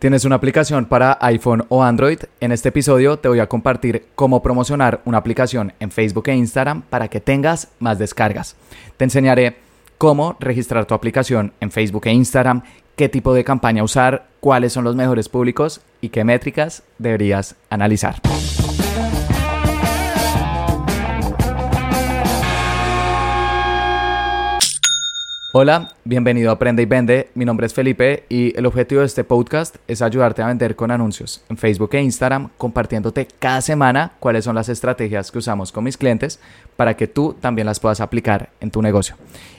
¿Tienes una aplicación para iPhone o Android? En este episodio te voy a compartir cómo promocionar una aplicación en Facebook e Instagram para que tengas más descargas. Te enseñaré cómo registrar tu aplicación en Facebook e Instagram, qué tipo de campaña usar, cuáles son los mejores públicos y qué métricas deberías analizar. Hola, bienvenido a Aprende y Vende. Mi nombre es Felipe y el objetivo de este podcast es ayudarte a vender con anuncios en Facebook e Instagram, compartiéndote cada semana cuáles son las estrategias que usamos con mis clientes para que tú también las puedas aplicar en tu negocio.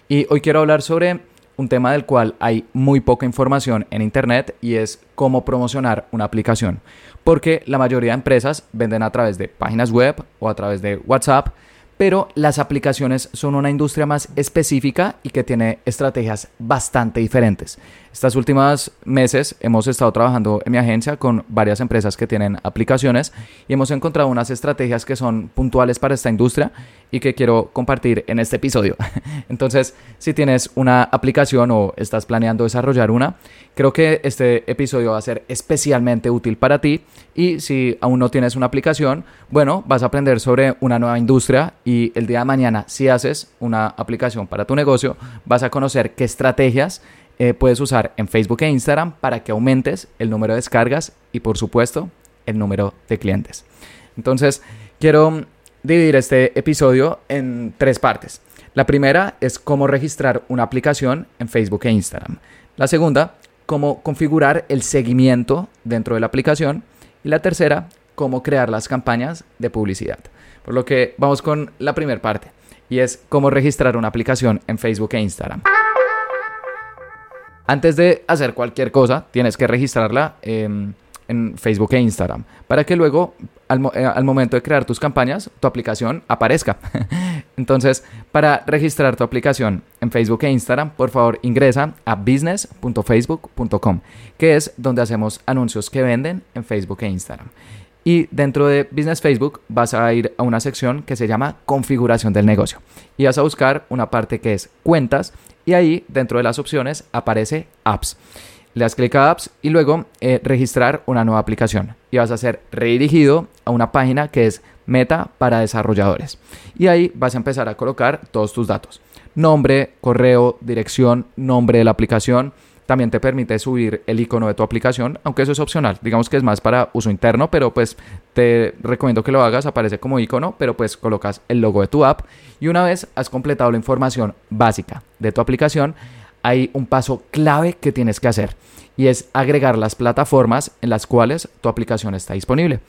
Y hoy quiero hablar sobre un tema del cual hay muy poca información en Internet y es cómo promocionar una aplicación. Porque la mayoría de empresas venden a través de páginas web o a través de WhatsApp pero las aplicaciones son una industria más específica y que tiene estrategias bastante diferentes. Estas últimas meses hemos estado trabajando en mi agencia con varias empresas que tienen aplicaciones y hemos encontrado unas estrategias que son puntuales para esta industria y que quiero compartir en este episodio. Entonces, si tienes una aplicación o estás planeando desarrollar una, creo que este episodio va a ser especialmente útil para ti y si aún no tienes una aplicación, bueno, vas a aprender sobre una nueva industria y el día de mañana, si haces una aplicación para tu negocio, vas a conocer qué estrategias eh, puedes usar en Facebook e Instagram para que aumentes el número de descargas y por supuesto el número de clientes. Entonces, quiero dividir este episodio en tres partes. La primera es cómo registrar una aplicación en Facebook e Instagram. La segunda, cómo configurar el seguimiento dentro de la aplicación. Y la tercera, cómo crear las campañas de publicidad. Por lo que vamos con la primera parte y es cómo registrar una aplicación en Facebook e Instagram. Antes de hacer cualquier cosa, tienes que registrarla. en en Facebook e Instagram, para que luego eh, al, momento de crear tus campañas, tu aplicación aparezca. Entonces, para registrar tu aplicación en Facebook e Instagram, por favor ingresa a business.facebook.com, que es donde hacemos anuncios que venden en Facebook e Instagram. Y dentro de Business Facebook vas a ir a una sección que se llama configuración del negocio. Y vas a buscar una parte que es cuentas y ahí dentro de las opciones aparece apps le das clic a apps y luego eh, registrar una nueva aplicación y vas a ser redirigido a una página que es meta para desarrolladores y ahí vas a empezar a colocar todos tus datos nombre correo dirección nombre de la aplicación también te permite subir el icono de tu aplicación, aunque eso es opcional. Digamos que es más para uso interno, pero pues te recomiendo que lo hagas, aparece como icono, pero pues colocas el logo de tu app y una vez has completado la información básica de tu aplicación, hay un paso clave que tienes que hacer y es agregar las plataformas en las cuales tu aplicación está disponible.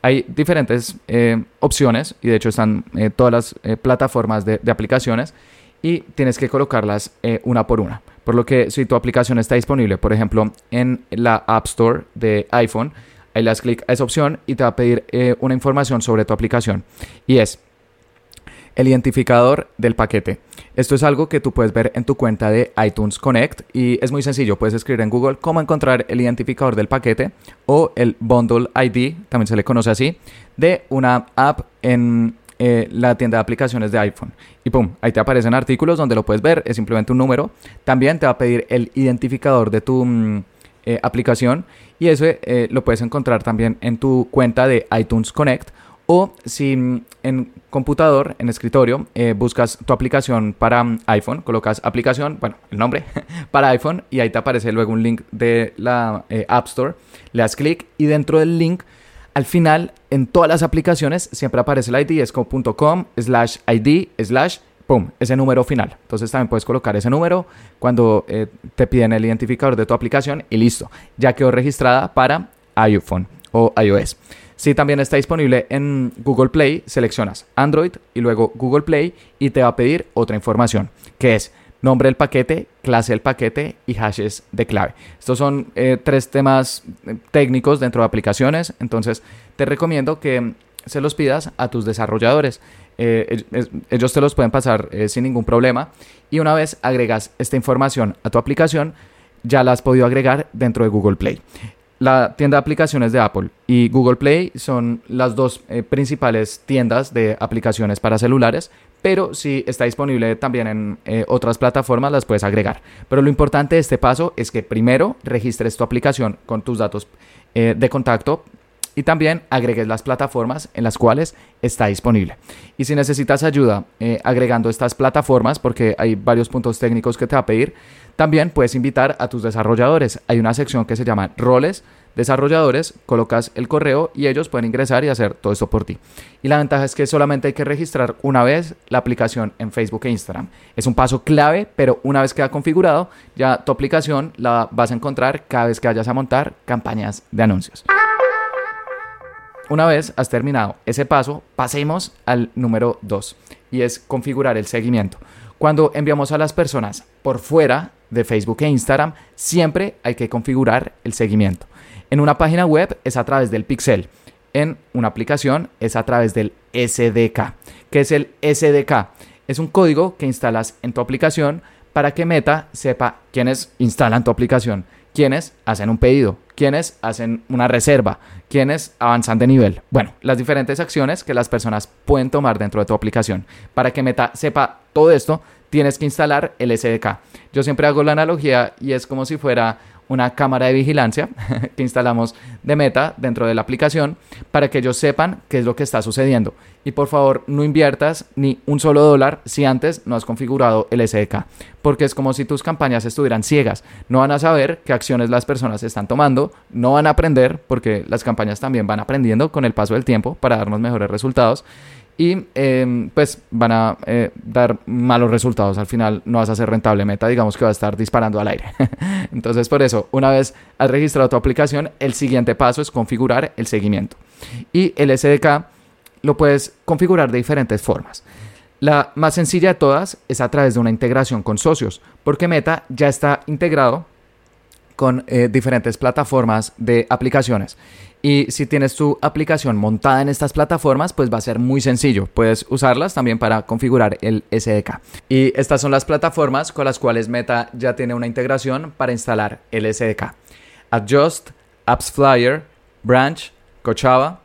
Hay diferentes eh, opciones y de hecho están eh, todas las eh, plataformas de, aplicaciones y tienes que colocarlas una por una. Por lo que si tu aplicación está disponible, por ejemplo, en la App Store de iPhone, ahí le das clic a esa opción y te va a pedir una información sobre tu aplicación. Y es el identificador del paquete. Esto es algo que tú puedes ver en tu cuenta de iTunes Connect y es muy sencillo. Puedes escribir en Google cómo encontrar el identificador del paquete o el Bundle ID, también se le conoce así, de una app en eh, la tienda de aplicaciones de iPhone. Y pum, ahí te aparecen artículos donde lo puedes ver, es simplemente un número. También te va a pedir el identificador de tu mm, eh, aplicación y eso eh, lo puedes encontrar también en tu cuenta de iTunes Connect o si en computador, en escritorio, buscas tu aplicación para mm, iPhone, colocas aplicación, bueno, el nombre, para iPhone y ahí te aparece luego un link de la App Store, le das clic y dentro del link, al final, en todas las aplicaciones siempre aparece el ID, es .com slash ID slash pum, ese número final. Entonces también puedes colocar ese número cuando eh, te piden el identificador de tu aplicación y listo, ya quedó registrada para iPhone o iOS. Si también está disponible en Google Play, seleccionas Android y luego Google Play y te va a pedir otra información, que es nombre del paquete, clase del paquete y hashes de clave. Estos son eh, tres temas eh, técnicos dentro de aplicaciones, entonces te recomiendo que se los pidas a tus desarrolladores. Eh, ellos te los pueden pasar sin ningún problema y una vez agregas esta información a tu aplicación, ya la has podido agregar dentro de Google Play. La tienda de aplicaciones de Apple y Google Play son las dos principales tiendas de aplicaciones para celulares, pero si está disponible también en eh, otras plataformas, las puedes agregar. Pero lo importante de este paso es que primero registres tu aplicación con tus datos eh, de contacto y también agregues las plataformas en las cuales está disponible. Y si necesitas ayuda eh, agregando estas plataformas, porque hay varios puntos técnicos que te va a pedir, también puedes invitar a tus desarrolladores. Hay una sección que se llama roles desarrolladores, colocas el correo y ellos pueden ingresar y hacer todo esto por ti. Y la ventaja es que solamente hay que registrar una vez la aplicación en Facebook e Instagram. Es un paso clave, pero una vez queda configurado, ya tu aplicación la vas a encontrar cada vez que vayas a montar campañas de anuncios. Una vez has terminado ese paso, pasemos al número 2 y es configurar el seguimiento. Cuando enviamos a las personas por fuera de Facebook e Instagram, siempre hay que configurar el seguimiento. En una página web es a través del pixel. En una aplicación es a través del SDK. ¿Qué es el SDK? Es un código que instalas en tu aplicación para que Meta sepa quiénes instalan tu aplicación, quiénes hacen un pedido, quiénes hacen una reserva, quiénes avanzan de nivel. Bueno, las diferentes acciones que las personas pueden tomar dentro de tu aplicación. Para que Meta sepa todo esto, tienes que instalar el SDK. Yo siempre hago la analogía y es como si fuera una cámara de vigilancia que instalamos de meta dentro de la aplicación para que ellos sepan qué es lo que está sucediendo. Y por favor, no inviertas ni un solo dólar si antes no has configurado el SDK, porque es como si tus campañas estuvieran ciegas. No van a saber qué acciones las personas están tomando, no van a aprender, porque las campañas también van aprendiendo con el paso del tiempo para darnos mejores resultados y em, pues van a eh, dar malos resultados. Al final no vas a ser rentable meta, digamos que va a estar disparando al aire. Entonces por eso, una vez has registrado tu aplicación, el siguiente paso es configurar el seguimiento. Y el SDK lo puedes configurar de diferentes formas. La más sencilla de todas es a través de una integración con socios, porque Meta ya está integrado con eh, diferentes plataformas de aplicaciones. Y si tienes tu aplicación montada en estas plataformas, pues va a ser muy sencillo. Puedes usarlas también para configurar el SDK. Y estas son las plataformas con las cuales Meta ya tiene una integración para instalar el SDK. Adjust, Apps Flyer, Branch, Coachava,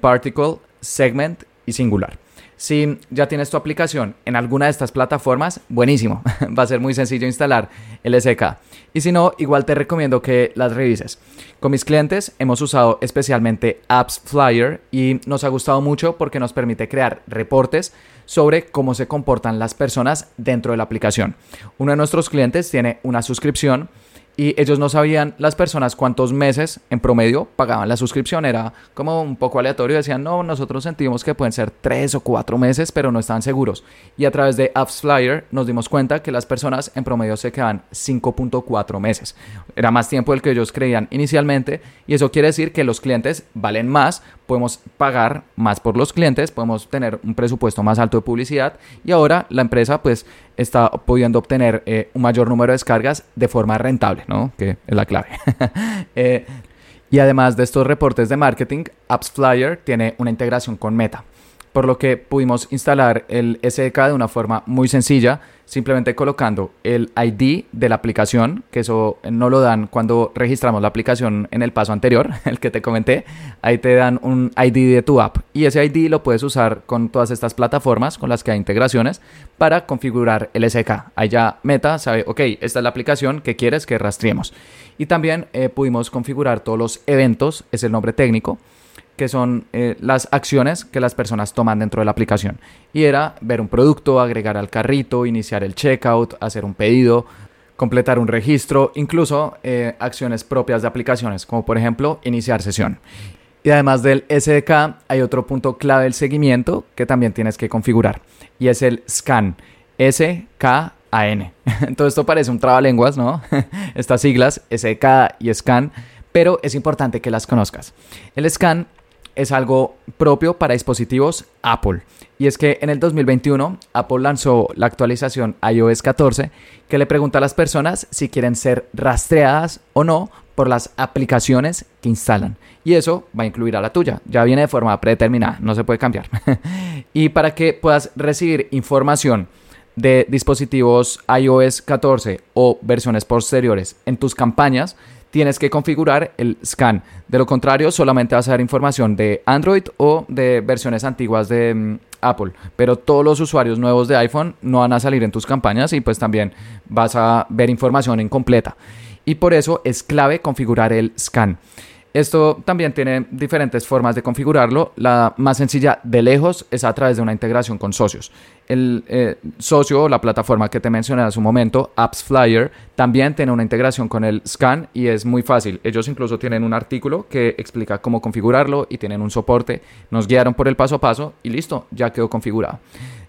Particle, Segment y Singular. Si ya tienes tu aplicación en alguna de estas plataformas, buenísimo. Va a ser muy sencillo instalar el SDK. Y si no, igual te recomiendo que las revises. Con mis clientes hemos usado especialmente Apps Flyer y nos ha gustado mucho porque nos permite crear reportes sobre cómo se comportan las personas dentro de la aplicación. Uno de nuestros clientes tiene una suscripción y ellos no sabían las personas cuántos meses en promedio pagaban la suscripción. Era como un poco aleatorio. Decían, no, nosotros sentimos que pueden ser tres o cuatro meses, pero no están seguros. Y a través de Apps Flyer nos dimos cuenta que las personas en promedio se quedan 5.4 meses. Era más tiempo del que ellos creían inicialmente. Y eso quiere decir que los clientes valen más, podemos pagar más por los clientes, podemos tener un presupuesto más alto de publicidad. Y ahora la empresa pues está pudiendo obtener eh, un mayor número de descargas de forma rentable, ¿no? Que es la clave. Eh, y además de estos reportes de marketing, Apps Flyer tiene una integración con Meta por lo que pudimos instalar el SDK de una forma muy sencilla, simplemente colocando el ID de la aplicación, que eso no lo dan cuando registramos la aplicación en el paso anterior, el que te comenté, ahí te dan un ID de tu app y ese ID lo puedes usar con todas estas plataformas con las que hay integraciones para configurar el SDK. Ya Meta sabe, ok, esta es la aplicación que quieres que rastreemos. Y también eh, pudimos configurar todos los eventos, es el nombre técnico, que son eh, las acciones que las personas toman dentro de la aplicación. Y era ver un producto, agregar al carrito, iniciar el checkout, hacer un pedido, completar un registro, incluso eh, acciones propias de aplicaciones, como por ejemplo iniciar sesión. Y además del SDK, hay otro punto clave del seguimiento que también tienes que configurar, y es el scan. S-K-A-N. Todo esto parece un trabalenguas, ¿no? Estas siglas, SDK y scan, pero es importante que las conozcas. El scan es algo propio para dispositivos Apple. Y es que en el 2021 Apple lanzó la actualización iOS 14 que le pregunta a las personas si quieren ser rastreadas o no por las aplicaciones que instalan. Y eso va a incluir a la tuya. Ya viene de forma predeterminada, no se puede cambiar. y para que puedas recibir información de dispositivos iOS 14 o versiones posteriores en tus campañas, tienes que configurar el scan. De lo contrario, solamente vas a dar información de Android o de versiones antiguas de mm, Apple. Pero todos los usuarios nuevos de iPhone no van a salir en tus campañas y pues también vas a ver información incompleta. Y por eso es clave configurar el scan. Esto también tiene diferentes formas de configurarlo. La más sencilla de lejos es a través de una integración con socios. El eh, socio, la plataforma que te mencioné hace un momento, Apps Flyer, también tiene una integración con el Scan y es muy fácil. Ellos incluso tienen un artículo que explica cómo configurarlo y tienen un soporte. Nos guiaron por el paso a paso y listo, ya quedó configurado.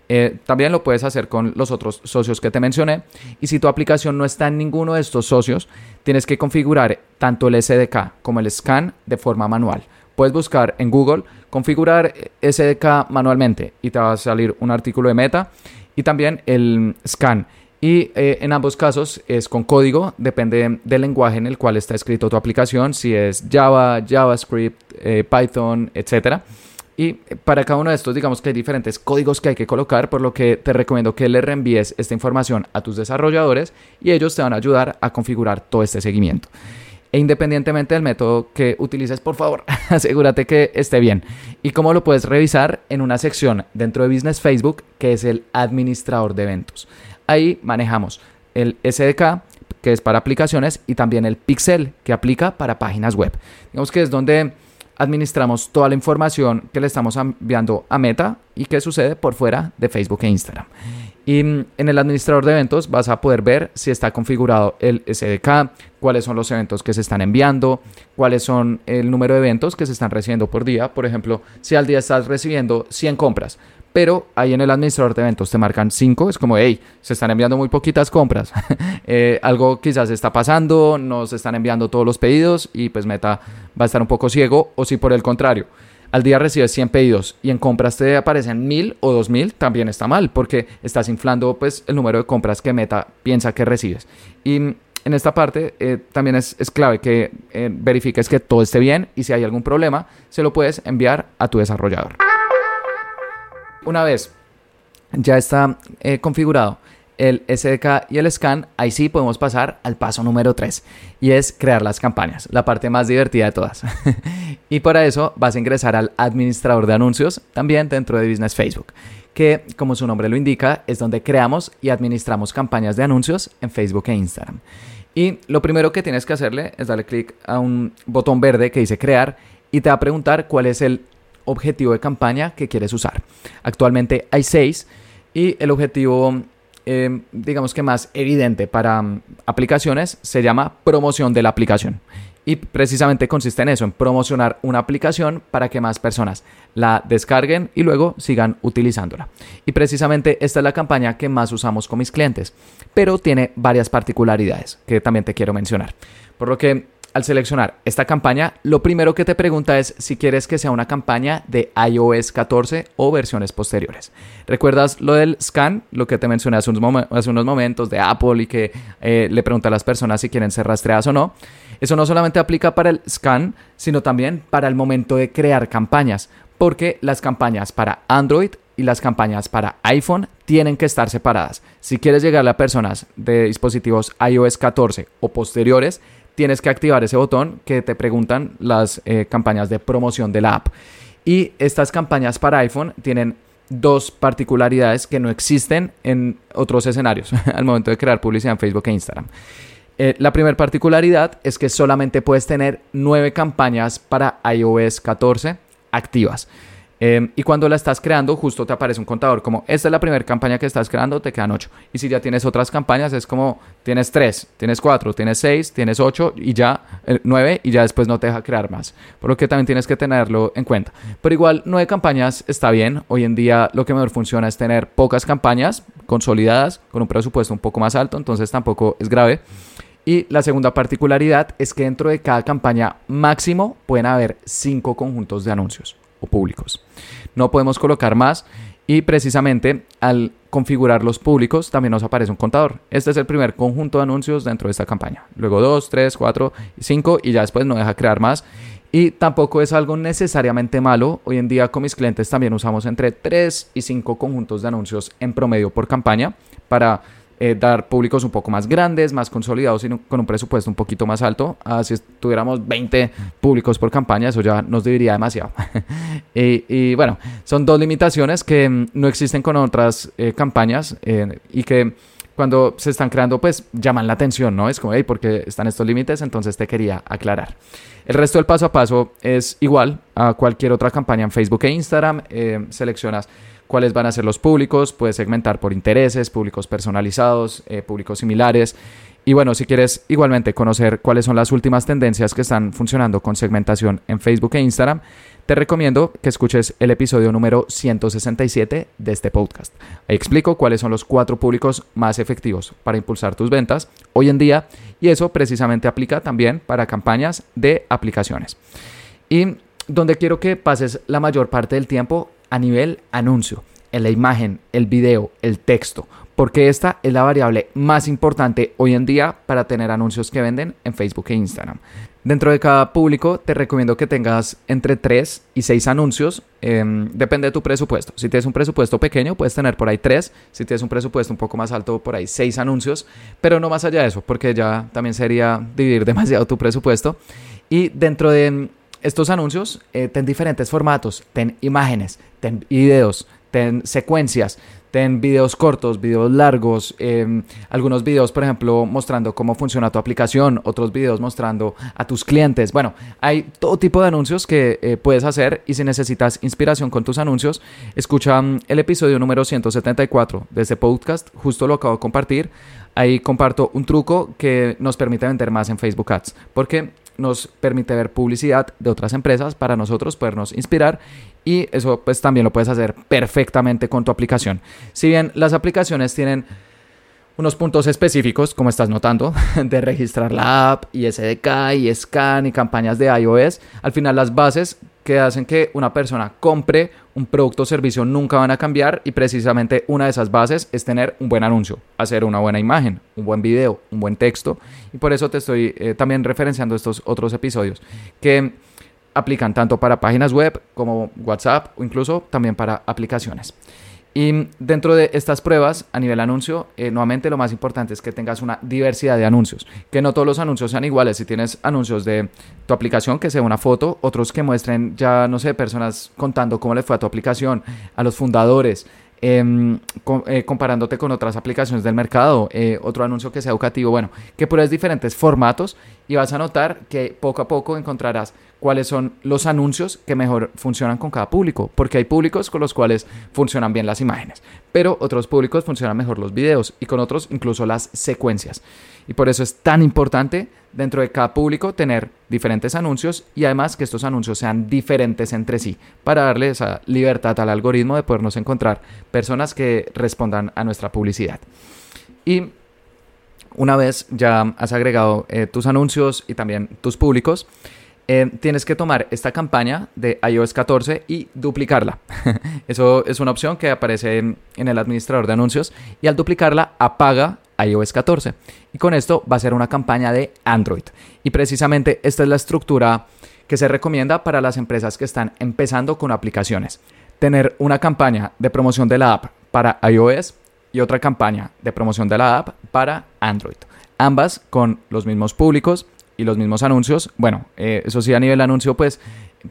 Eh, también lo puedes hacer con los otros socios que te mencioné. Y si tu aplicación no está en ninguno de estos socios, tienes que configurar tanto el SDK como el scan de forma manual. Puedes buscar en Google configurar SDK manualmente y te va a salir un artículo de meta y también el scan. Y eh, en ambos casos es con código, depende del lenguaje en el cual está escrito tu aplicación, si es Java, JavaScript, eh, Python, etcétera. Y para cada uno de estos, digamos que hay diferentes códigos que hay que colocar, por lo que te recomiendo que le reenvíes esta información a tus desarrolladores y ellos te van a ayudar a configurar todo este seguimiento. E independientemente del método que utilices, por favor, asegúrate que esté bien. ¿Y cómo lo puedes revisar? En una sección dentro de Business Facebook que es el administrador de eventos. Ahí manejamos el SDK, que es para aplicaciones, y también el Pixel, que aplica para páginas web. Digamos que es donde administramos toda la información que le estamos enviando a Meta y que sucede por fuera de Facebook e Instagram. Y mm, en el administrador de eventos vas a poder ver si está configurado el SDK, cuáles son los eventos que se están enviando, cuáles son el número de eventos que se están recibiendo por día. Por ejemplo, si al día estás recibiendo 100 compras, pero ahí en el administrador de eventos te marcan 5, es como, hey, se están enviando muy poquitas compras, eh, algo quizás está pasando, no se están enviando todos los pedidos y pues Meta va a estar un poco ciego, o si por el contrario, al día recibes 100 pedidos y en compras te aparecen 1000 o 2000, también está mal, porque estás inflando pues el número de compras que Meta piensa que recibes. Y en esta parte eh, también es, clave que eh, verifiques que todo esté bien y si hay algún problema, se lo puedes enviar a tu desarrollador. Una vez ya está eh, configurado el SDK y el scan, ahí sí podemos pasar al paso número 3 y es crear las campañas, la parte más divertida de todas. y para eso vas a ingresar al administrador de anuncios también dentro de Business Facebook, que como su nombre lo indica es donde creamos y administramos campañas de anuncios en Facebook e Instagram. Y lo primero que tienes que hacerle es darle clic a un botón verde que dice crear y te va a preguntar cuál es el objetivo de campaña que quieres usar. Actualmente hay seis y el objetivo, eh, digamos que más evidente para mm, aplicaciones, se llama promoción de la aplicación. Y precisamente consiste en eso, en promocionar una aplicación para que más personas la descarguen y luego sigan utilizándola. Y precisamente esta es la campaña que más usamos con mis clientes, pero tiene varias particularidades que también te quiero mencionar. Por lo que al seleccionar esta campaña, lo primero que te pregunta es si quieres que sea una campaña de iOS 14 o versiones posteriores. ¿Recuerdas lo del scan? Lo que te mencioné hace unos, momentos de Apple y que eh, le pregunta a las personas si quieren ser rastreadas o no. Eso no solamente aplica para el scan, sino también para el momento de crear campañas, porque las campañas para Android y las campañas para iPhone tienen que estar separadas. Si quieres llegarle a personas de dispositivos iOS 14 o posteriores, tienes que activar ese botón que te preguntan las eh, campañas de promoción de la app. Y estas campañas para iPhone tienen dos particularidades que no existen en otros escenarios al momento de crear publicidad en Facebook e Instagram. Eh, la primera particularidad es que solamente puedes tener nueve campañas para iOS 14 activas. Em, y cuando la estás creando, justo te aparece un contador como, esta es la primera campaña que estás creando, te quedan 8. Y si ya tienes otras campañas, es como, tienes 3, tienes 4, tienes 6, tienes 8 y ya 9 eh, y ya después no te deja crear más. Por lo que también tienes que tenerlo en cuenta. Pero igual, 9 campañas está bien. Hoy en día lo que mejor funciona es tener pocas campañas consolidadas con un presupuesto un poco más alto, entonces tampoco es grave. Y la segunda particularidad es que dentro de cada campaña máximo pueden haber 5 conjuntos de anuncios públicos. No podemos colocar más y precisamente al configurar los públicos también nos aparece un contador. Este es el primer conjunto de anuncios dentro de esta campaña. Luego 2, 3, 4, 5 y ya después no deja crear más. Y tampoco es algo necesariamente malo. Hoy en día con mis clientes también usamos entre 3 y 5 conjuntos de anuncios en promedio por campaña para eh, dar públicos un poco más grandes, más consolidados y con un presupuesto un poquito más alto. Ah, si tuviéramos 20 públicos por campaña, eso ya nos dividiría demasiado. y, bueno, son dos limitaciones que mm, no existen con otras eh, campañas eh, y que cuando se están creando, pues llaman la atención, ¿no? Es como, hey, porque están estos límites, entonces te quería aclarar. El resto del paso a paso es igual a cualquier otra campaña en Facebook e Instagram. seleccionas cuáles van a ser los públicos, puedes segmentar por intereses, públicos personalizados, eh, públicos similares. Y bueno, si quieres igualmente conocer cuáles son las últimas tendencias que están funcionando con segmentación en Facebook e Instagram, te recomiendo que escuches el episodio número 167 de este podcast. Ahí explico cuáles son los cuatro públicos más efectivos para impulsar tus ventas hoy en día y eso precisamente aplica también para campañas de aplicaciones. Y donde quiero que pases la mayor parte del tiempo a nivel anuncio, en la imagen, el video, el texto, porque esta es la variable más importante hoy en día para tener anuncios que venden en Facebook e Instagram. Dentro de cada público te recomiendo que tengas entre 3 y 6 anuncios, em, depende de tu presupuesto. Si tienes un presupuesto pequeño puedes tener por ahí 3, si tienes un presupuesto un poco más alto por ahí 6 anuncios, pero no más allá de eso, porque ya también sería dividir demasiado tu presupuesto. Y dentro de estos anuncios eh, ten diferentes formatos, ten imágenes, ten videos, ten secuencias, ten videos cortos, videos largos, em, algunos videos, por ejemplo, mostrando cómo funciona tu aplicación, otros videos mostrando a tus clientes. Bueno, hay todo tipo de anuncios que eh, puedes hacer y si necesitas inspiración con tus anuncios, escucha mm, el episodio número 174 de este podcast, justo lo acabo de compartir. Ahí comparto un truco que nos permite vender más en Facebook Ads, porque nos permite ver publicidad de otras empresas para nosotros podernos inspirar y eso pues también lo puedes hacer perfectamente con tu aplicación. Si bien las aplicaciones tienen unos puntos específicos, como estás notando, de registrar la app y SDK y scan y campañas de iOS, al final las bases que hacen que una persona compre un producto o servicio nunca van a cambiar y precisamente una de esas bases es tener un buen anuncio, hacer una buena imagen, un buen video, un buen texto y por eso te estoy eh, también referenciando estos otros episodios que aplican tanto para páginas web como WhatsApp o incluso también para aplicaciones. Y dentro de estas pruebas a nivel anuncio, eh, nuevamente lo más importante es que tengas una diversidad de anuncios, que no todos los anuncios sean iguales. Si tienes anuncios de tu aplicación, que sea una foto, otros que muestren ya, no sé, personas contando cómo le fue a tu aplicación, a los fundadores, Em, eh, comparándote con otras aplicaciones del mercado, eh, otro anuncio que sea educativo, bueno, que pruebes diferentes formatos y vas a notar que poco a poco encontrarás cuáles son los anuncios que mejor funcionan con cada público, porque hay públicos con los cuales funcionan bien las imágenes, pero otros públicos funcionan mejor los videos y con otros incluso las secuencias. Y por eso es tan importante dentro de cada público tener diferentes anuncios y además que estos anuncios sean diferentes entre sí para darle esa libertad al algoritmo de podernos encontrar personas que respondan a nuestra publicidad. Y una vez ya has agregado eh, tus anuncios y también tus públicos, eh, tienes que tomar esta campaña de iOS 14 y duplicarla. Eso es una opción que aparece en el administrador de anuncios y al duplicarla apaga iOS 14. Y con esto va a ser una campaña de Android. Y precisamente esta es la estructura que se recomienda para las empresas que están empezando con aplicaciones. Tener una campaña de promoción de la app para iOS y otra campaña de promoción de la app para Android. Ambas con los mismos públicos y los mismos anuncios. Bueno, eh, eso sí, a nivel anuncio, pues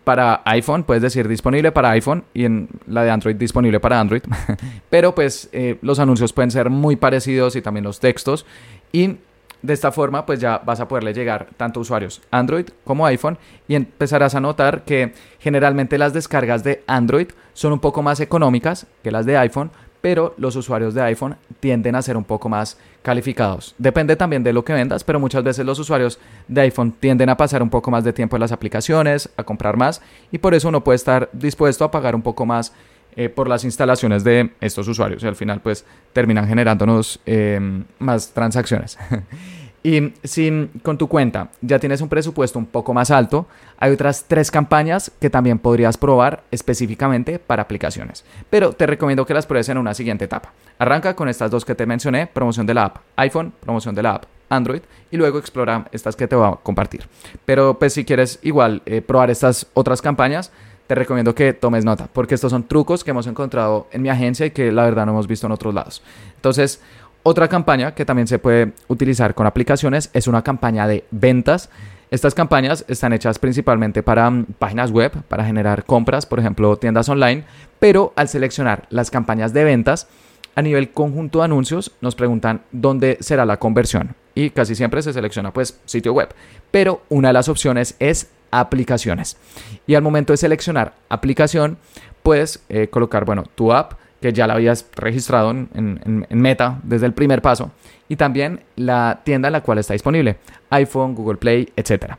para iPhone, puedes decir disponible para iPhone y en la de Android disponible para Android. Pero pues eh, los anuncios pueden ser muy parecidos y también los textos. Y de esta forma pues ya vas a poderle llegar tanto usuarios Android como iPhone y empezarás a notar que generalmente las descargas de Android son un poco más económicas que las de iPhone, pero los usuarios de iPhone tienden a ser un poco más calificados. Depende también de lo que vendas, pero muchas veces los usuarios de iPhone tienden a pasar un poco más de tiempo en las aplicaciones, a comprar más, y por eso uno puede estar dispuesto a pagar un poco más eh, por las instalaciones de estos usuarios y al final pues terminan generándonos eh, más transacciones. Y si con tu cuenta ya tienes un presupuesto un poco más alto, hay otras tres campañas que también podrías probar específicamente para aplicaciones. Pero te recomiendo que las pruebes en una siguiente etapa. Arranca con estas dos que te mencioné, promoción de la app iPhone, promoción de la app Android y luego explora estas que te voy a compartir. Pero pues si quieres igual eh, probar estas otras campañas, te recomiendo que tomes nota, porque estos son trucos que hemos encontrado en mi agencia y que la verdad no hemos visto en otros lados. Entonces, Otra campaña que también se puede utilizar con aplicaciones es una campaña de ventas. Estas campañas están hechas principalmente para mm, páginas web, para generar compras, por ejemplo, tiendas online, pero al seleccionar las campañas de ventas, a nivel conjunto de anuncios nos preguntan dónde será la conversión y casi siempre se selecciona pues sitio web, pero una de las opciones es aplicaciones. Y al momento de seleccionar aplicación, puedes eh, colocar, bueno, tu app, que ya la habías registrado en, Meta desde el primer paso, y también la tienda en la cual está disponible, iPhone, Google Play, etc.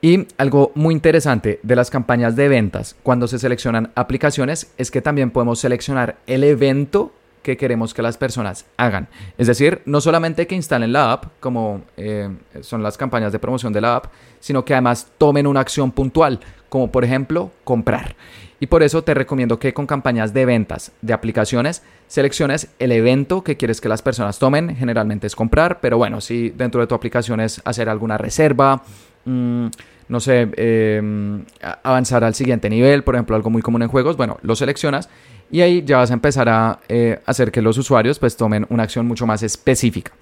Y algo muy interesante de las campañas de ventas cuando se seleccionan aplicaciones es que también podemos seleccionar el evento que queremos que las personas hagan. Es decir, no solamente que instalen la app, como eh, son las campañas de promoción de la app, sino que además tomen una acción puntual, como por ejemplo comprar. Y por eso te recomiendo que con campañas de ventas de aplicaciones selecciones el evento que quieres que las personas tomen. Generalmente es comprar, pero bueno, si dentro de tu aplicación es hacer alguna reserva, mm, no sé, em, avanzar al siguiente nivel, por ejemplo, algo muy común en juegos, bueno, lo seleccionas y ahí ya vas a empezar a eh, hacer que los usuarios pues tomen una acción mucho más específica.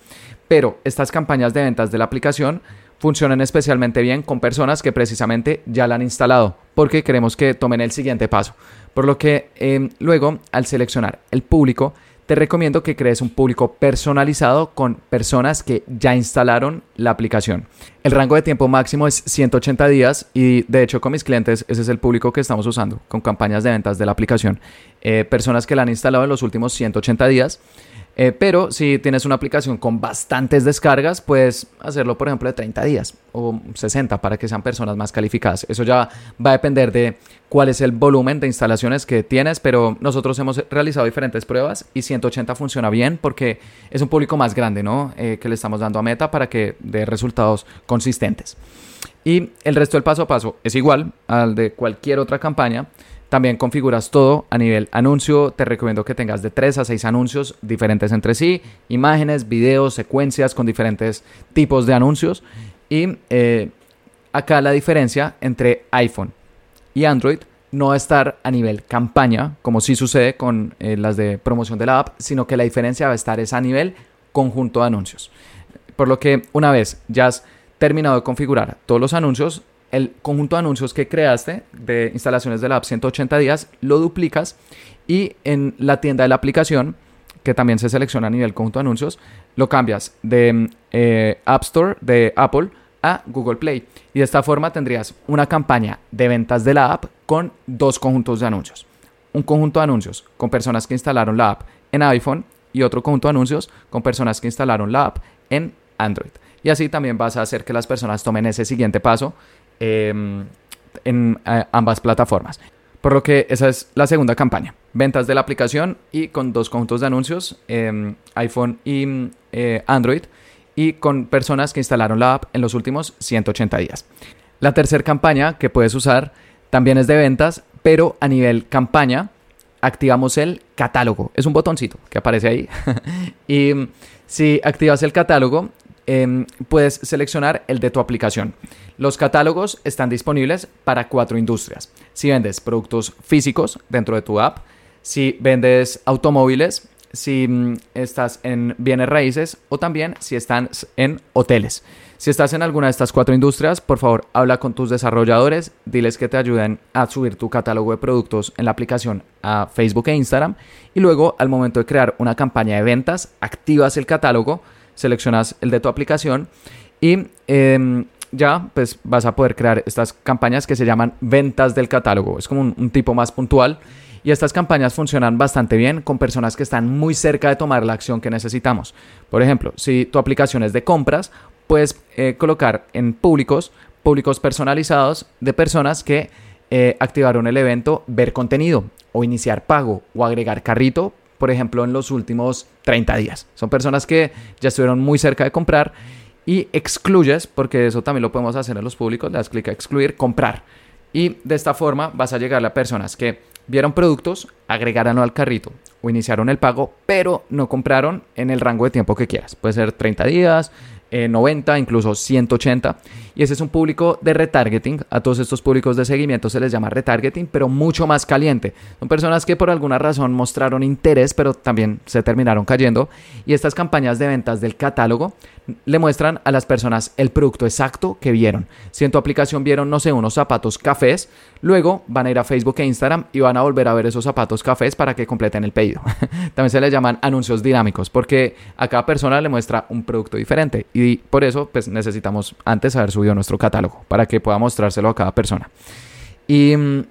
Pero estas campañas de ventas de la aplicación funcionan especialmente bien con personas que precisamente ya la han instalado, porque queremos que tomen el siguiente paso. Por lo que em, luego, al seleccionar el público, te recomiendo que crees un público personalizado con personas que ya instalaron la aplicación. El rango de tiempo máximo es 180 días y de hecho con mis clientes ese es el público que estamos usando con campañas de ventas de la aplicación. Eh, personas que la han instalado en los últimos 180 días eh, pero si tienes una aplicación con bastantes descargas, puedes hacerlo, por ejemplo, de 30 días o 60 para que sean personas más calificadas. Eso ya va a depender de cuál es el volumen de instalaciones que tienes, pero nosotros hemos realizado diferentes pruebas y 180 funciona bien porque es un público más grande, ¿no? Eh, que le estamos dando a Meta para que dé resultados consistentes. Y el resto del paso a paso es igual al de cualquier otra campaña. También configuras todo a nivel anuncio. Te recomiendo que tengas de 3 a 6 anuncios diferentes entre sí, imágenes, videos, secuencias con diferentes tipos de anuncios. Y eh, acá la diferencia entre iPhone y Android no va a estar a nivel campaña, como sí sucede con eh, las de promoción de la app, sino que la diferencia va a estar es a nivel conjunto de anuncios. Por lo que una vez ya has terminado de configurar todos los anuncios, el conjunto de anuncios que creaste de instalaciones de la app 180 días, lo duplicas y en la tienda de la aplicación, que también se selecciona a nivel conjunto de anuncios, lo cambias de eh, App Store de Apple a Google Play. Y de esta forma tendrías una campaña de ventas de la app con dos conjuntos de anuncios. Un conjunto de anuncios con personas que instalaron la app en iPhone y otro conjunto de anuncios con personas que instalaron la app en Android. Y así también vas a hacer que las personas tomen ese siguiente paso Em, en ambas plataformas. Por lo que esa es la segunda campaña. Ventas de la aplicación y con dos conjuntos de anuncios, em, iPhone y eh, Android, y con personas que instalaron la app en los últimos 180 días. La tercera campaña que puedes usar también es de ventas, pero a nivel campaña activamos el catálogo. Es un botoncito que aparece ahí. y si activas el catálogo, Em, puedes seleccionar el de tu aplicación. Los catálogos están disponibles para cuatro industrias. Si vendes productos físicos dentro de tu app, si vendes automóviles, si mm, estás en bienes raíces o también si estás en hoteles. Si estás en alguna de estas cuatro industrias, por favor, habla con tus desarrolladores, diles que te ayuden a subir tu catálogo de productos en la aplicación a Facebook e Instagram y luego al momento de crear una campaña de ventas, activas el catálogo seleccionas el de tu aplicación y em, ya pues vas a poder crear estas campañas que se llaman ventas del catálogo. Es como un, tipo más puntual y estas campañas funcionan bastante bien con personas que están muy cerca de tomar la acción que necesitamos. Por ejemplo, si tu aplicación es de compras, puedes eh, colocar en públicos, públicos personalizados de personas que eh, activaron el evento ver contenido o iniciar pago o agregar carrito por ejemplo, en los últimos 30 días. Son personas que ya estuvieron muy cerca de comprar y excluyes, porque eso también lo podemos hacer en los públicos, le das clic a excluir, comprar. Y de esta forma vas a llegar a personas que vieron productos, agregaron al carrito o iniciaron el pago, pero no compraron en el rango de tiempo que quieras. Puede ser 30 días, 90, incluso 180. Y ese es un público de retargeting. A todos estos públicos de seguimiento se les llama retargeting, pero mucho más caliente. Son personas que por alguna razón mostraron interés, pero también se terminaron cayendo. Y estas campañas de ventas del catálogo le muestran a las personas el producto exacto que vieron. Si en tu aplicación vieron, no sé, unos zapatos cafés, luego van a ir a Facebook e Instagram y van a volver a ver esos zapatos cafés para que completen el pedido. también se les llaman anuncios dinámicos, porque a cada persona le muestra un producto diferente. Y por eso, pues necesitamos antes haber subido nuestro catálogo para que pueda mostrárselo a cada persona. Y mm,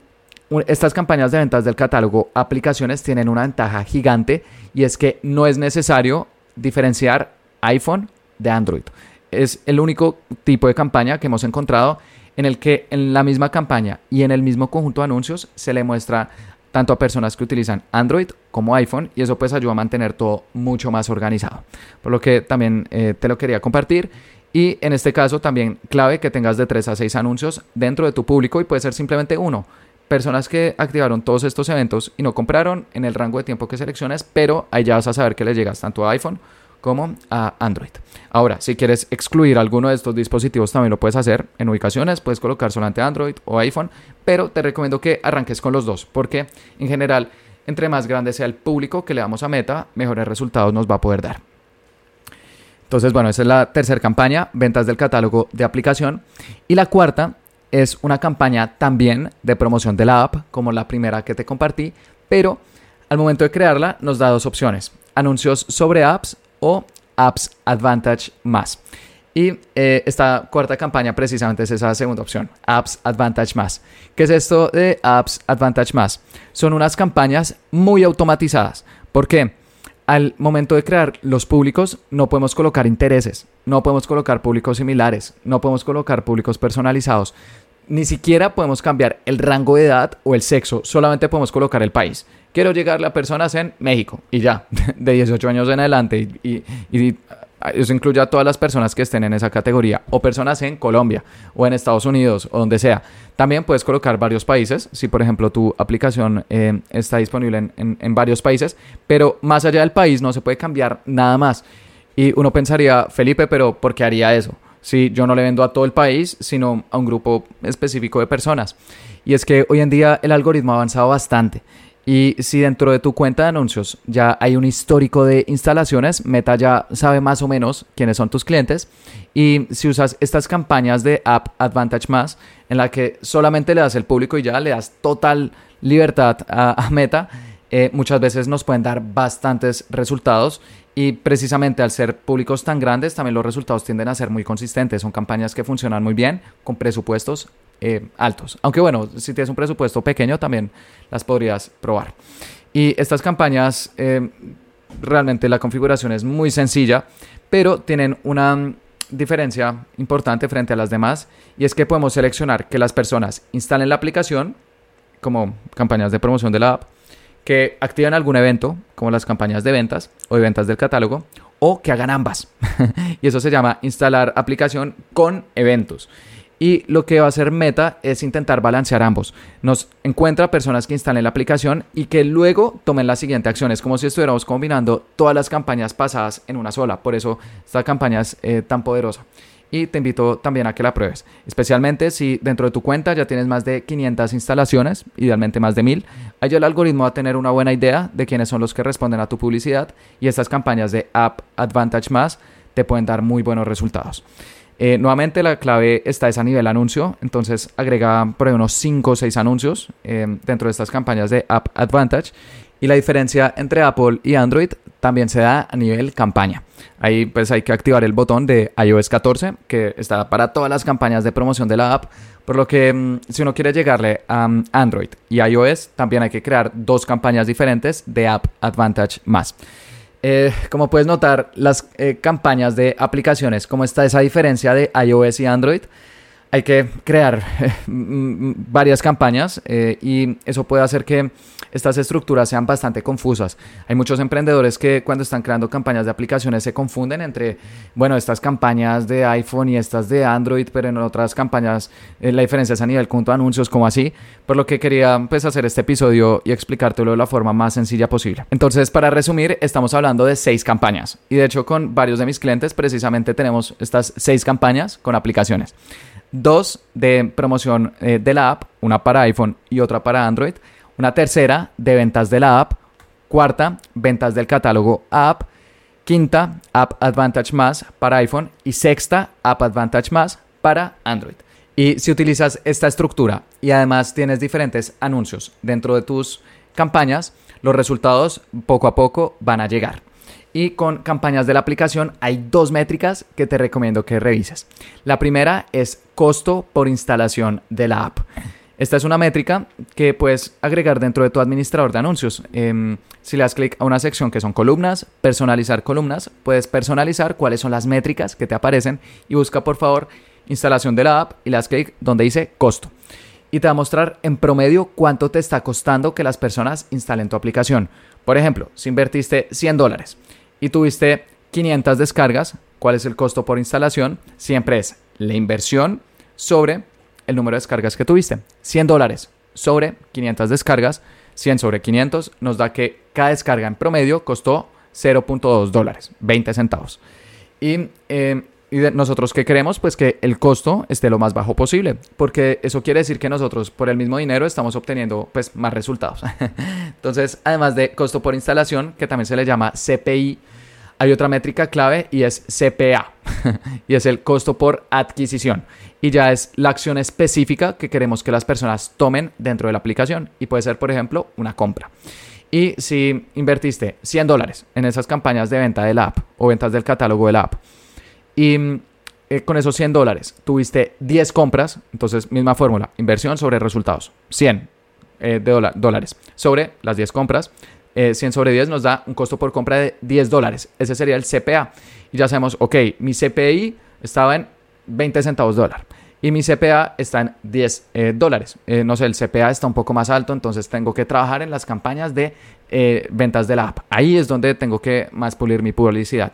estas campañas de ventas del catálogo aplicaciones tienen una ventaja gigante y es que no es necesario diferenciar iPhone de Android. Es el único tipo de campaña que hemos encontrado en el que en la misma campaña y en el mismo conjunto de anuncios se le muestra tanto a personas que utilizan Android como iPhone y eso pues ayuda a mantener todo mucho más organizado. Por lo que también eh, te lo quería compartir. Y en este caso también clave que tengas de 3 a 6 anuncios dentro de tu público y puede ser simplemente uno. Personas que activaron todos estos eventos y no compraron en el rango de tiempo que selecciones, pero ahí ya vas a saber que les llegas tanto a iPhone como a Android. Ahora, si quieres excluir alguno de estos dispositivos, también lo puedes hacer en ubicaciones, puedes colocar solamente Android o iPhone, pero te recomiendo que arranques con los dos, porque en general, entre más grande sea el público que le damos a Meta, mejores resultados nos va a poder dar. Entonces, bueno, esa es la tercera campaña, ventas del catálogo de aplicación. Y la cuarta es una campaña también de promoción de la app, como la primera que te compartí, pero al momento de crearla nos da dos opciones. Anuncios sobre apps o Apps Advantage más. Y eh, esta cuarta campaña precisamente es esa segunda opción, Apps Advantage más. ¿Qué es esto de Apps Advantage más? Son unas campañas muy automatizadas. ¿Por qué? Al momento de crear los públicos no podemos colocar intereses, no podemos colocar públicos similares, no podemos colocar públicos personalizados. Ni siquiera podemos cambiar el rango de edad o el sexo, solamente podemos colocar el país quiero llegarle a personas en México y ya, de 18 años en adelante. Y, eso incluye a todas las personas que estén en esa categoría, o personas en Colombia, o en Estados Unidos, o donde sea. También puedes colocar varios países, si por ejemplo tu aplicación eh, está disponible en, en varios países, pero más allá del país no se puede cambiar nada más. Y uno pensaría, Felipe, pero ¿por qué haría eso? Si yo no le vendo a todo el país, sino a un grupo específico de personas. Y es que hoy en día el algoritmo ha avanzado bastante. Y si dentro de tu cuenta de anuncios ya hay un histórico de instalaciones, Meta ya sabe más o menos quiénes son tus clientes. Y si usas estas campañas de App Advantage Más, en la que solamente le das el público y ya le das total libertad a, Meta, eh, muchas veces nos pueden dar bastantes resultados. Y precisamente al ser públicos tan grandes, también los resultados tienden a ser muy consistentes. Son campañas que funcionan muy bien, con presupuestos eh, altos. Aunque bueno, si tienes un presupuesto pequeño también las podrías probar. Y estas campañas, eh, realmente la configuración es muy sencilla, pero tienen una diferencia importante frente a las demás y es que podemos seleccionar que las personas instalen la aplicación como campañas de promoción de la app, que activen algún evento como las campañas de ventas o de ventas del catálogo o que hagan ambas. y eso se llama instalar aplicación con eventos. Y lo que va a hacer Meta es intentar balancear ambos. Nos encuentra personas que instalen la aplicación y que luego tomen la siguiente acción. Es como si estuviéramos combinando todas las campañas pasadas en una sola. Por eso esta campaña es eh, tan poderosa. Y te invito también a que la pruebes. Especialmente si dentro de tu cuenta ya tienes más de 500 instalaciones, idealmente más de 1000. Allí el algoritmo va a tener una buena idea de quiénes son los que responden a tu publicidad. Y estas campañas de App Advantage Más te pueden dar muy buenos resultados. Eh, nuevamente la clave está es a nivel anuncio, entonces agrega por ahí unos 5 o 6 anuncios eh, dentro de estas campañas de App Advantage. Y la diferencia entre Apple y Android también se da a nivel campaña. Ahí pues hay que activar el botón de iOS 14 que está para todas las campañas de promoción de la app. Por lo que mm, si uno quiere llegarle a mm, Android y iOS también hay que crear dos campañas diferentes de App Advantage más. Eh, como puedes notar, las eh, campañas de aplicaciones, como está esa diferencia de iOS y Android, hay que crear varias campañas eh, y eso puede hacer que estas estructuras sean bastante confusas. Hay muchos emprendedores que cuando están creando campañas de aplicaciones se confunden entre, bueno, estas campañas de iPhone y estas de Android, pero en otras campañas eh, la diferencia es a nivel punto anuncios, como así. Por lo que quería pues hacer este episodio y explicártelo de la forma más sencilla posible. Entonces, para resumir, estamos hablando de seis campañas y de hecho con varios de mis clientes precisamente tenemos estas seis campañas con aplicaciones dos de promoción eh, de la app, una para iPhone y otra para Android, una tercera de ventas de la app, cuarta, ventas del catálogo app, quinta, App Advantage Más para iPhone y sexta, App Advantage Más para Android. Y si utilizas esta estructura y además tienes diferentes anuncios dentro de tus campañas, los resultados poco a poco van a llegar. Y con campañas de la aplicación hay dos métricas que te recomiendo que revises. La primera es costo por instalación de la app. Esta es una métrica que puedes agregar dentro de tu administrador de anuncios. Em, si le das clic a una sección que son columnas, personalizar columnas, puedes personalizar cuáles son las métricas que te aparecen y busca por favor instalación de la app y le das clic donde dice costo. Y te va a mostrar en promedio cuánto te está costando que las personas instalen tu aplicación. Por ejemplo, si invertiste 100 dólares y tuviste 500 descargas, ¿cuál es el costo por instalación? Siempre es la inversión sobre el número de descargas que tuviste. 100 dólares sobre 500 descargas, 100 sobre 500 nos da que cada descarga en promedio costó 0.2 dólares, 20 centavos. Y, eh, y nosotros qué queremos? Pues que el costo esté lo más bajo posible, porque eso quiere decir que nosotros por el mismo dinero estamos obteniendo pues más resultados. Entonces, además de costo por instalación, que también se le llama CPI, hay otra métrica clave y es CPA, y es el costo por adquisición. Y ya es la acción específica que queremos que las personas tomen dentro de la aplicación. Y puede ser, por ejemplo, una compra. Y si invertiste 100 dólares en esas campañas de venta de la app o ventas del catálogo de la app, y eh, con esos 100 dólares tuviste 10 compras, entonces misma fórmula, inversión sobre resultados, 100 eh, de dólares sobre las 10 compras, 100 eh, sobre 10 nos da un costo por compra de 10 dólares. Ese sería el CPA. Y ya sabemos, ok, mi CPI estaba en 20 centavos dólar. Y mi CPA está en 10 eh, dólares. Eh, no sé, el CPA está un poco más alto, entonces tengo que trabajar en las campañas de ventas de la app. Ahí es donde tengo que más pulir mi publicidad.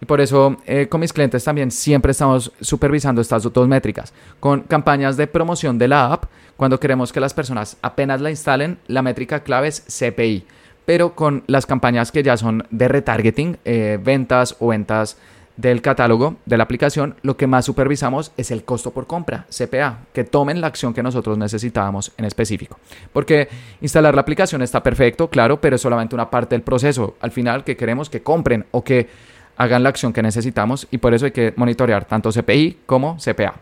Y por eso con mis clientes también siempre estamos supervisando estas dos métricas. Con campañas de promoción de la app, cuando queremos que las personas apenas la instalen, la métrica clave es CPI pero con las campañas que ya son de retargeting, eh, ventas o ventas del catálogo de la aplicación, lo que más supervisamos es el costo por compra, CPA, que tomen la acción que nosotros necesitábamos en específico. Porque instalar la aplicación está perfecto, claro, pero es solamente una parte del proceso. Al final, que queremos que compren o que hagan la acción que necesitamos y por eso hay que monitorear tanto CPI como CPA.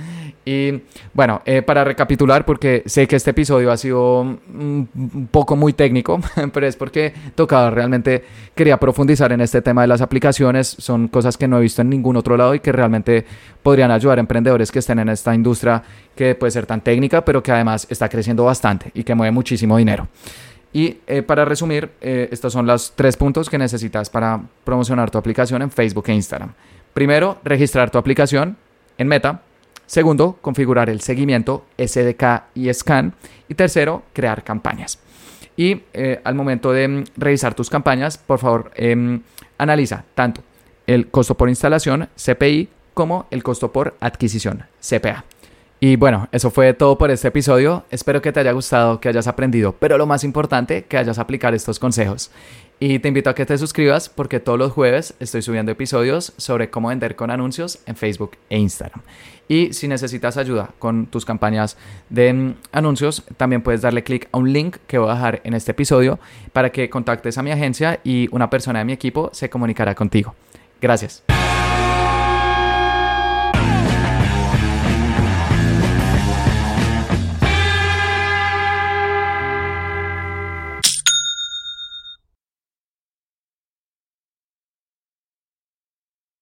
y bueno, eh, para recapitular, porque sé que este episodio ha sido un poco muy técnico, pero es porque tocaba realmente, quería profundizar en este tema de las aplicaciones, son cosas que no he visto en ningún otro lado y que realmente podrían ayudar a emprendedores que estén en esta industria que puede ser tan técnica, pero que además está creciendo bastante y que mueve muchísimo dinero. Y eh, para resumir, eh, estos son los tres puntos que necesitas para promocionar tu aplicación en Facebook e Instagram. Primero, registrar tu aplicación en Meta. Segundo, configurar el seguimiento SDK y Scan. Y tercero, crear campañas. Y eh, al momento de mm, revisar tus campañas, por favor, em, analiza tanto el costo por instalación, CPI, como el costo por adquisición, CPA. Y bueno, eso fue todo por este episodio. Espero que te haya gustado, que hayas aprendido, pero lo más importante, que hayas aplicado estos consejos. Y te invito a que te suscribas porque todos los jueves estoy subiendo episodios sobre cómo vender con anuncios en Facebook e Instagram. Y si necesitas ayuda con tus campañas de mm, anuncios, también puedes darle clic a un link que voy a dejar en este episodio para que contactes a mi agencia y una persona de mi equipo se comunicará contigo. Gracias.